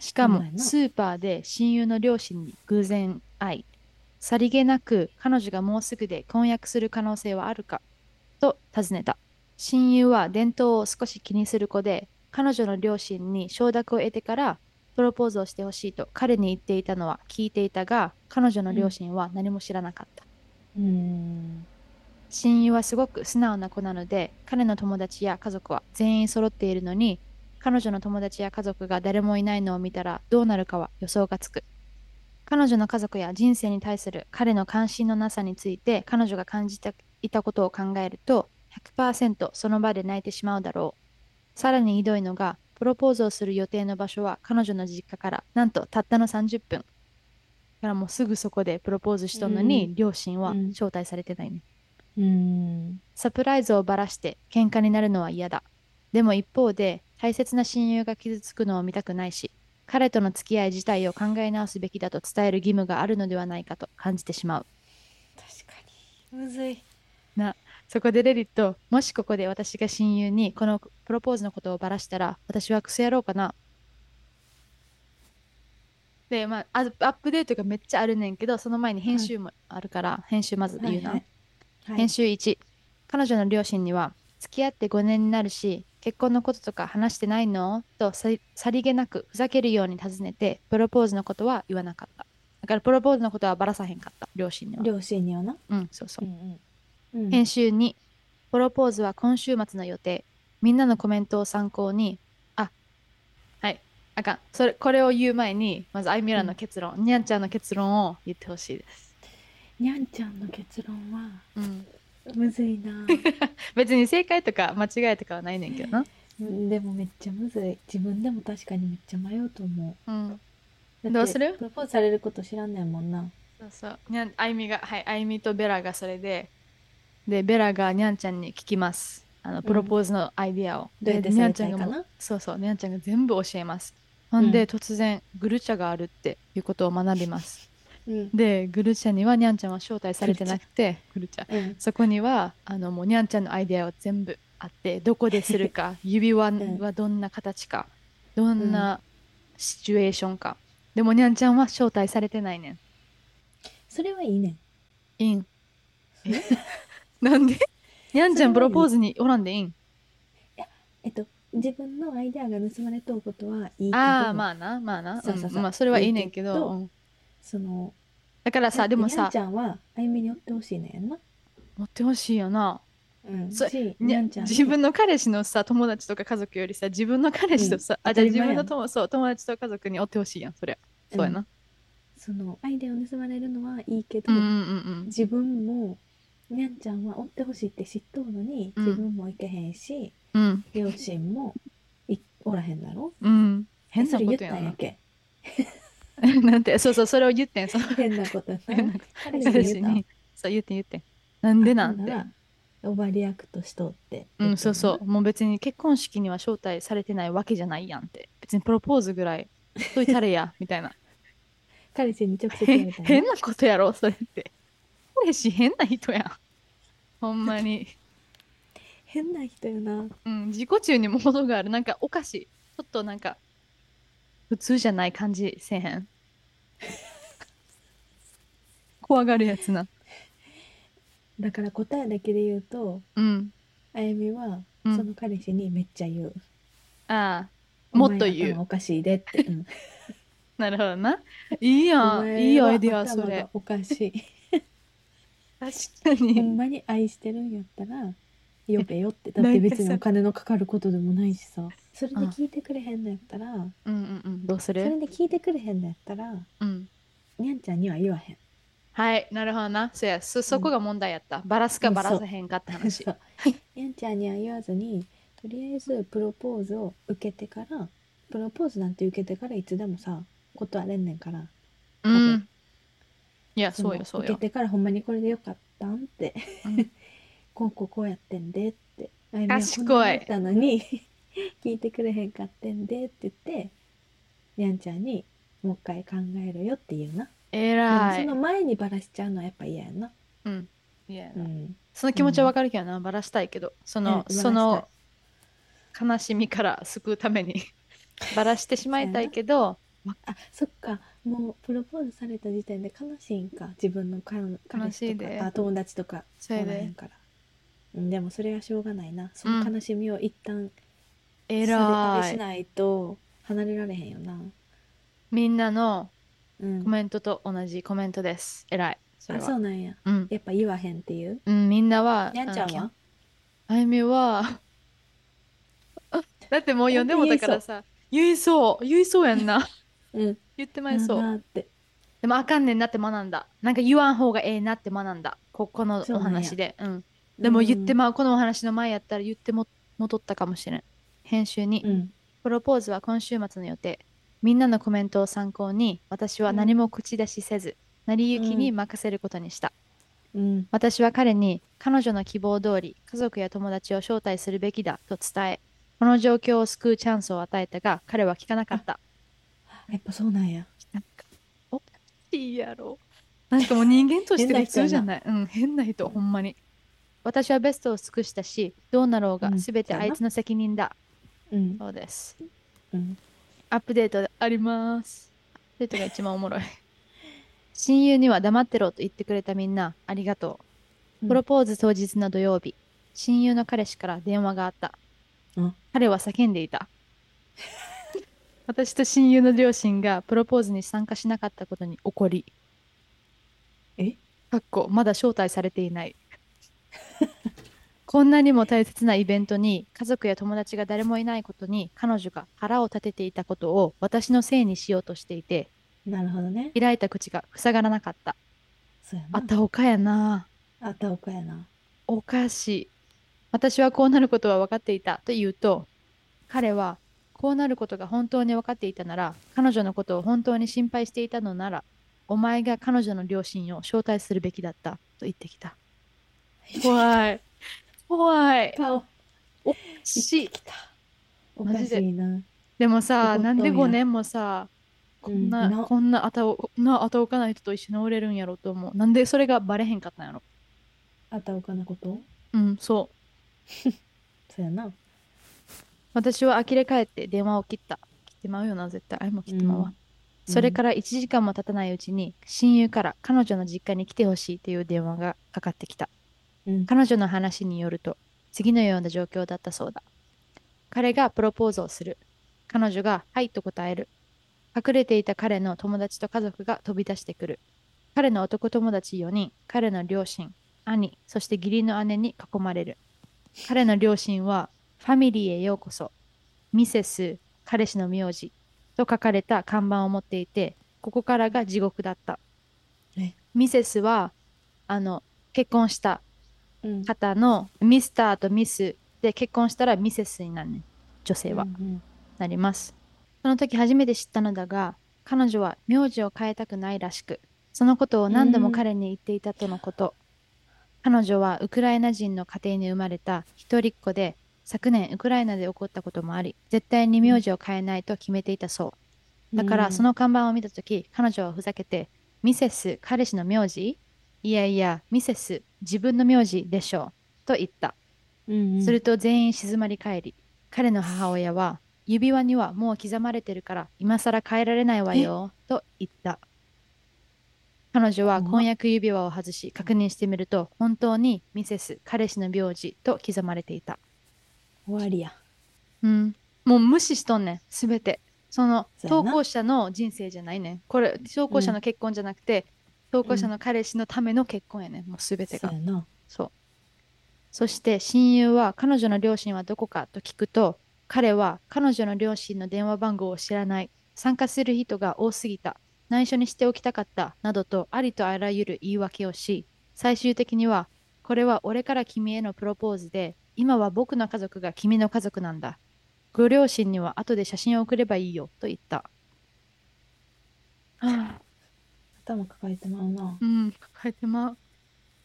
しかもスーパーで親友の両親に偶然会い、さりげなく彼女がもうすぐで婚約する可能性はあるかと尋ねた。親友は伝統を少し気にする子で、彼女の両親に承諾を得てからプロポーズをしてほしいと彼に言っていたのは聞いていたが、彼女の両親は何も知らなかった。うーん。親友はすごく素直な子なので彼の友達や家族は全員揃っているのに彼女の友達や家族が誰もいないのを見たらどうなるかは予想がつく彼女の家族や人生に対する彼の関心のなさについて彼女が感じていたことを考えると100%その場で泣いてしまうだろうさらにひどいのがプロポーズをする予定の場所は彼女の実家からなんとたったの30分だからもうすぐそこでプロポーズしとんのに、うん両親はうん招待されてないね、うーん。サプライズをばらして喧嘩になるのは嫌だ。でも一方で大切な親友が傷つくのを見たくないし、彼との付き合い自体を考え直すべきだと伝える義務があるのではないかと感じてしまう。確かに。むずい。な、そこでレリット、もしここで私が親友にこのプロポーズのことをばらしたら、私はクソ野郎かな。で、まあ、アアップデートがめっちゃあるねんけど、その前に編集もあるから、編集まず言うな。はいはい。編集1彼女の両親には付き合って5年になるし結婚のこととか話してないの？とささりげなくふざけるように尋ねてプロポーズのことは言わなかっただからプロポーズのことはばらさへんかった両親には両親にはな。うんそうそうう、んうん。うん編集2プロポーズは今週末の予定みんなのコメントを参考にあはいあかんそれこれを言う前にまずアイミラの結論、にゃんちゃんの結論を言ってほしいです、にゃんちゃんの結論は、うん、むずいな。別に正解とか間違いとかはないねんけどなうんでもめっちゃむずい。自分でも確かにめっちゃ迷うと思う。うんどうする？プロポーズされること知らんねんもんな。そうそう。にゃん、あいみが、はい、あいみとベラがそれで、で、ベラがにゃんちゃんに聞きます。あの、プロポーズのアイディアを。どうやってでにゃんちゃんがもう、そうそう、にゃんちゃんが全部教えます。ほんで、うん突然、グルチャがあるっていうことを学びます。うん。で、グルチャにはにゃんちゃんは招待されてなくて、グルチャ。うん。そこには、あの、もうにゃんちゃんのアイディアを全部あって、どこでするか、指輪んはどんな形か、どんなシチュエーションか。でも、にゃんちゃんは招待されてないねん。それはいいねん。いいん。え なんで？にゃんちゃんプロポーズにおらんでいいん？えっと、自分のアイデアが盗まれとうことはいいけど、ああ、まあな、まあな。そうそうそううんまあそれはいいねんけどど。うんその、だからさ、でもさにゃんち、ゃんは、あゆみに追ってほしいねんな。持ってほしいよな。うん。そし、にゃにゃんちゃんに自分の彼氏のさ、友達とか家族よりさ、自分の彼氏とさ、うんあ、じゃあ自当たり前やん分の友そう友達と家族に追ってほしいやん、そりゃ。そうやな。その、アイデアを盗まれるのはいいけど、うんうんうん自分も、にゃんちゃんは追ってほしいって知っとるのに、うん自分も行けへんし、うん。うん。両親もいおらへんだろ？うん。変なそれ言っことやな。たんやけ。なんて、そうそう、それを言ってん。その変なことな。変な彼氏に言。そう、言ってん言ってん。なんでなん？て。なら、オバリアクトしとって。うん、そうそう。もう別に結婚式には招待されてないわけじゃないやんって。別にプロポーズぐらいしといたれや、みたいな。彼氏に直接言われたんや変なことやろ、それって。彼氏変な人やん。ほんまに。変な人よな。うん、自己中にも程がある。なんかおかしい。ちょっとなんか、普通じゃない感じせえへん。怖がるやつな。だから答えだけで言うと、うん。あゆみは、うんその彼氏にめっちゃ言う。ああ、もっと言う。頭おかしいでって。うん なるほどな。いいやん。いいはアイディア、それ。おかしい。確かほに。んまに愛してるんやったら、呼べよって。だって別にお金のかかることでもないしさ。それで聞いてくれへんのやったら、うんうんうん。どうすそれるで聞いてくれへんのやったら、うん。にゃんちゃんには言わへん。はい、なるほどな。そうや、そ、そこが問題やった。バラすかうんバラさへんかって話。にゃんちゃんには言わずにとりあえずプロポーズを受けてからプロポーズなんて受けてからいつでもさ断れんねんから。うん。いや、そうよ、のそうよ。受けてからほんまにこれでよかったんって、うんこうこうこうやってんでって。あゆみは賢いこんなに言ったのに聞いてくれへんかってんでって言って、にゃんちゃんにもう一回考えろよって言うな。でも偉いその。前にバラしちゃうのはやっぱ嫌やな。うん。いやうん。その気持ちはわかるけどな、バラしたいけど、その、うんその悲しみから救うために バラしてしまいたいけど、あ、そっか。もうプロポーズされた時点で悲しいんか？自分の彼彼悲しいとか、あ、友達とかそれでおらへんから。うん、でもそれはしょうがないな。その悲しみを一旦それあれ偉い。しないと離れられへんよな。みんなのうんコ。メントと同じコメントです。偉い。それあ、は。そうなんや。うん。やっぱ言わへんっていう？うん、みんなは、にゃんちゃんは？あゆみは、だってもう読んでもだからさ、言いそう、言いそうやんな。うん。言ってまいそう。でもあかんねんなって学んだ。なんか言わん方がええなって学んだ。ここのお話で。うん。でも言ってままう、このお話の前やったら言っても戻ったかもしれん。編集に、うん。プロポーズは今週末の予定。みんなのコメントを参考に、私は何も口出しせず、成り行きに任せることにした。うん。私は彼に彼女の希望通り家族や友達を招待するべきだと伝え、この状況を救うチャンスを与えたが、彼は聞かなかった。やっぱそうなんや。なんか、おかしいやろ。なんかもう人間として普通じゃない。うん、変な人、ほんまに。私はベストを尽くしたし、どうなろうがうん全てあいつの責任だ。うん。そうです。うん。アップデートあります。アップデートが一番おもろい。親友には黙ってろと言ってくれたみんな、ありがとう。プロポーズ当日の土曜日、親友の彼氏から電話があった。うん彼は叫んでいた。私と親友の両親がプロポーズに参加しなかったことに怒り、え？かっこまだ招待されていない。こんなにも大切なイベントに家族や友達が誰もいないことに彼女が腹を立てていたことを私のせいにしようとしていてなるほどね。開いた口が塞がらなかった。そうやな。あたおかやな。あたおかやな。おかしい。私はこうなることは分かっていたと言うと、彼はこうなることが本当に分かっていたなら、彼女のことを本当に心配していたのなら、お前が彼女の両親を招待するべきだったと言ってきた。怖い。怖い。顔。おかしい。きた。おかしいな。でもさ、なんで5年もさ、こんな、うんなこんなあたお、なあたおかない人と一緒におれるんやろと思う。なんでそれがバレへんかったんやろ。あたおかなこと？うん、そう。そうやな。私は呆れ返って電話を切った。切ってまうよな、絶対。あいも切ってまうわ。うんそれから1時間も経たないうちに、親友から彼女の実家に来てほしいという電話がかかってきた。うん。彼女の話によると、次のような状況だったそうだ。彼がプロポーズをする。彼女が、はいと答える。隠れていた彼の友達と家族が飛び出してくる。彼の男友達4人、彼の両親、兄、そして義理の姉に囲まれる。彼の両親は、ファミリーへようこそ、ミセス、彼氏の名字。と書かれた看板を持っていて、ここからが地獄だった。え？ミセスは、あの、結婚したうん。方のミスターとミスで結婚したらミセスになるねん。女性は、うん。なります。その時初めて知ったのだが彼女は名字を変えたくないらしくそのことを何度も彼に言っていたとのこと、彼女はウクライナ人の家庭に生まれた一人っ子で昨年ウクライナで起こったこともあり絶対に名字を変えないと決めていたそう。だからそ、の看板を見た時彼女はふざけてミセス彼氏の名字いやいやミセス自分の名字でしょうと言った。うんうん。すると全員静まり返り、彼の母親は、指輪にはもう刻まれてるから、今更変えられないわよ、と言った。彼女は婚約指輪を外し、確認してみると、本当にミセス、彼氏の名字と刻まれていた。終わりや。うん。もう無視しとんねん、すべて。その投稿者の人生じゃないねん。これ、投稿者の結婚じゃなくて、投稿者の彼氏のための結婚やねん、もうすべてが。そう。そして親友は彼女の両親はどこかと聞くと、彼は彼女の両親の電話番号を知らない。参加する人が多すぎた。内緒にしておきたかった。などとありとあらゆる言い訳をし、最終的には、これは俺から君へのプロポーズで、今は僕の家族が君の家族なんだ。ご両親には後で写真を送ればいいよと言った。はあ頭抱えてまうな。うん、抱えてまう。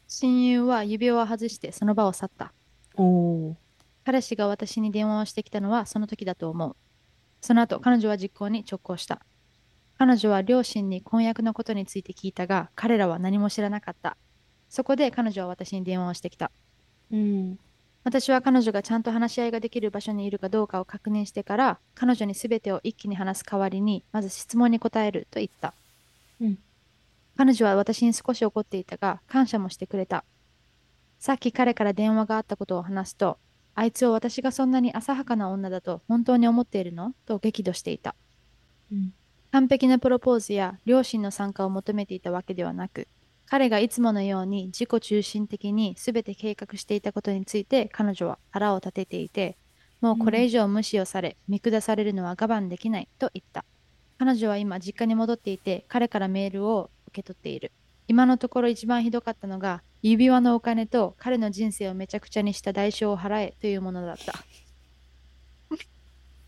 親友は指輪を外してその場を去った。おお。彼氏が私に電話をしてきたのはその時だと思う。その後、彼女は実行に直行した。彼女は両親に婚約のことについて聞いたが、彼らは何も知らなかった。そこで彼女は私に電話をしてきた。うん。私は彼女がちゃんと話し合いができる場所にいるかどうかを確認してから、彼女に全てを一気に話す代わりに、まず質問に答えると言った。うん。彼女は私に少し怒っていたが、感謝もしてくれた。さっき彼から電話があったことを話すと、あいつを私がそんなに浅はかな女だと本当に思っているの？と激怒していた。うん。完璧なプロポーズや両親の参加を求めていたわけではなく、彼がいつものように自己中心的に全て計画していたことについて彼女は腹を立てていて、もうこれ以上無視をされ、見下されるのは我慢できないと言った。彼女は今実家に戻っていて、彼からメールを受け取っている。今のところ一番ひどかったのが、指輪のお金と彼の人生をめちゃくちゃにした代償を払えというものだった。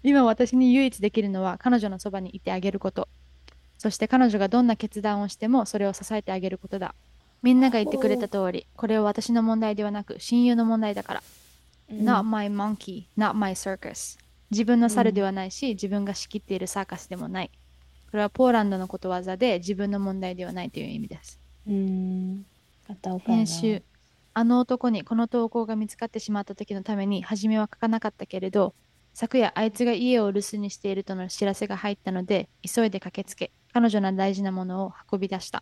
今私に唯一できるのは彼女のそばにいてあげること。そして彼女がどんな決断をしてもそれを支えてあげることだ。みんなが言ってくれた通り、これは私の問題ではなく親友の問題だから。Not my monkey, not my circus. 自分の猿ではないし、自分が仕切っているサーカスでもない。これはポーランドのことわざで自分の問題ではないという意味です。うん。編集。あの男にこの投稿が見つかってしまった時のために初めは書かなかったけれど、昨夜あいつが家を留守にしているとの知らせが入ったので、急いで駆けつけ、彼女の大事なものを運び出した。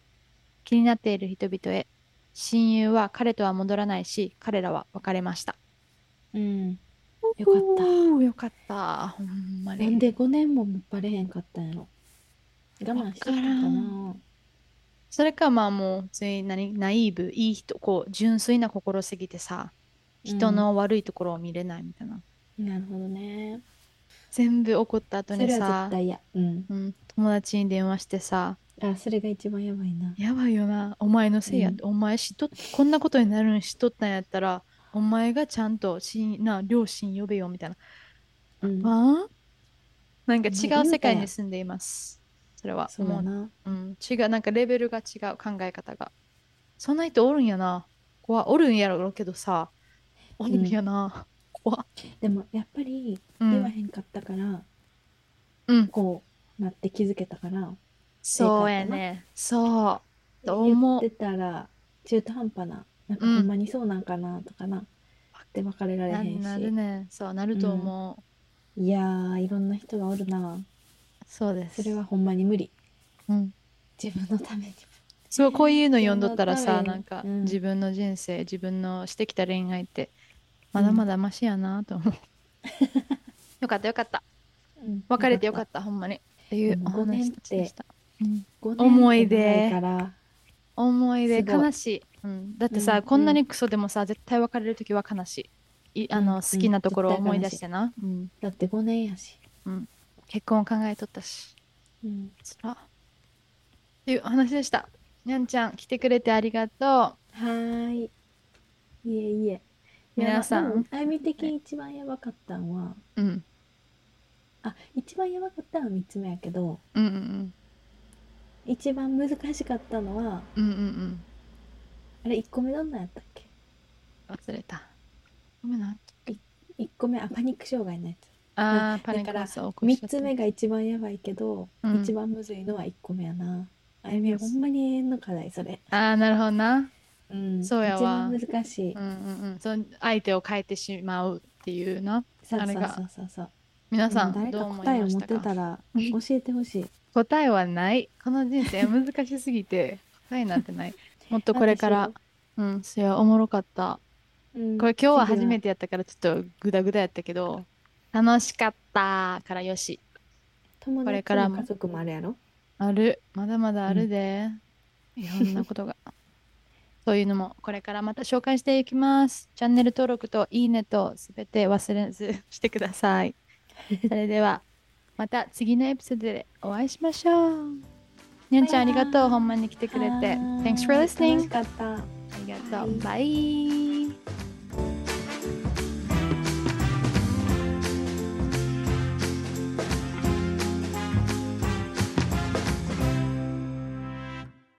気になっている人々へ、親友は彼とは戻らないし、彼らは別れました。うん。よかった。よかった。ほんまに。なんで5年もバレへんかったんやろ。我慢してたかな。それかまあもう普通に何ナイーブ、いい人、こう純粋な心すぎてさ、人の悪いところを見れないみたいな。なるほどね。全部怒った後それはにさ絶、対嫌。うん。うん、友達に電話してさ、あ、それが一番やばいな。やばいよな、お前のせいやって、お前知っとっこんなことになるん知っとったんやったら、お前がちゃんとしな両親呼べよみたいな。うん。あなんかね違う世界に住んでいます。それはそうだな。うん、違う、なんかレベルが違う考え方が。そんな人おるんやな。怖おるんやろうけどさ、おるんやな。怖っでもやっぱりうん言わへんかったから、うん、こうなって気づけたから、そうやね。そう。と思う？言ってたら中途半端な、なんかうんほんまにそうなんかなとかな。で別れられへし。なんなるね。そうなると思う。いやー、いろんな人がおるな。そうです。それはほんまに無理。うん。自分のために。そう、こういうの読んどったらさ、自分のためになんか、うん自分の人生、自分のしてきた恋愛って、まだまだマシやなと思う。よかったよかった。うん。別れてよかっった、ほんまに。っていうお話でした。うん。た。5年思い出。思い出。悲しい、うん、だってさ、うん。こんなにクソでもさ絶対別れる時は悲しい。いあの、うん。好きなところを思い出してな、うん。だって5年やし。結婚を考えとったし。うん。つらっていう話でした。にゃんちゃん来てくれてありがとはーい。いえいえ。皆さん。あゆみ的に一番やばかったんは、う、うん、あ、一番やばかったのは3つ目やけど、うんうん一番難しかったのは、うんうんうん。うんあれ1個目どんなんやったっけ？忘れた。ごめんな ?1 個目、あ、パニック障害のやつ。あーパニッだからクそう起こしちゃ3った。つ目が一番やばいけど、うん。一番むずいのは1個目やな。あゆみはほんまに永遠の課題、それ。あーなるほどなうん。そうやわ難しい。うんうんうんその相手を変えてしまうっていうなそうそうあれがそうそうそう。皆さ誰かんどう思答えを持ってたら教えてほしい。答えはない。この人生難しすぎて、答えなんてない。もっとこれから、うん、それはおもろかった。うんこれ今日は初次めてやったからちょっとグダグダやったけど、楽しかったからよし。友これからも達も家族もあるやろ？ある。まだまだあるで。いろんなことが。そういうのもこれからまた紹介していきます。チャンネル登録といいねとすべて忘れずしてください。それではまた次のエピソードでお会いしましょう。にゃんちゃんありがとう。ほんまに来てくれて。Thanks for listening. ありがとう。バイ。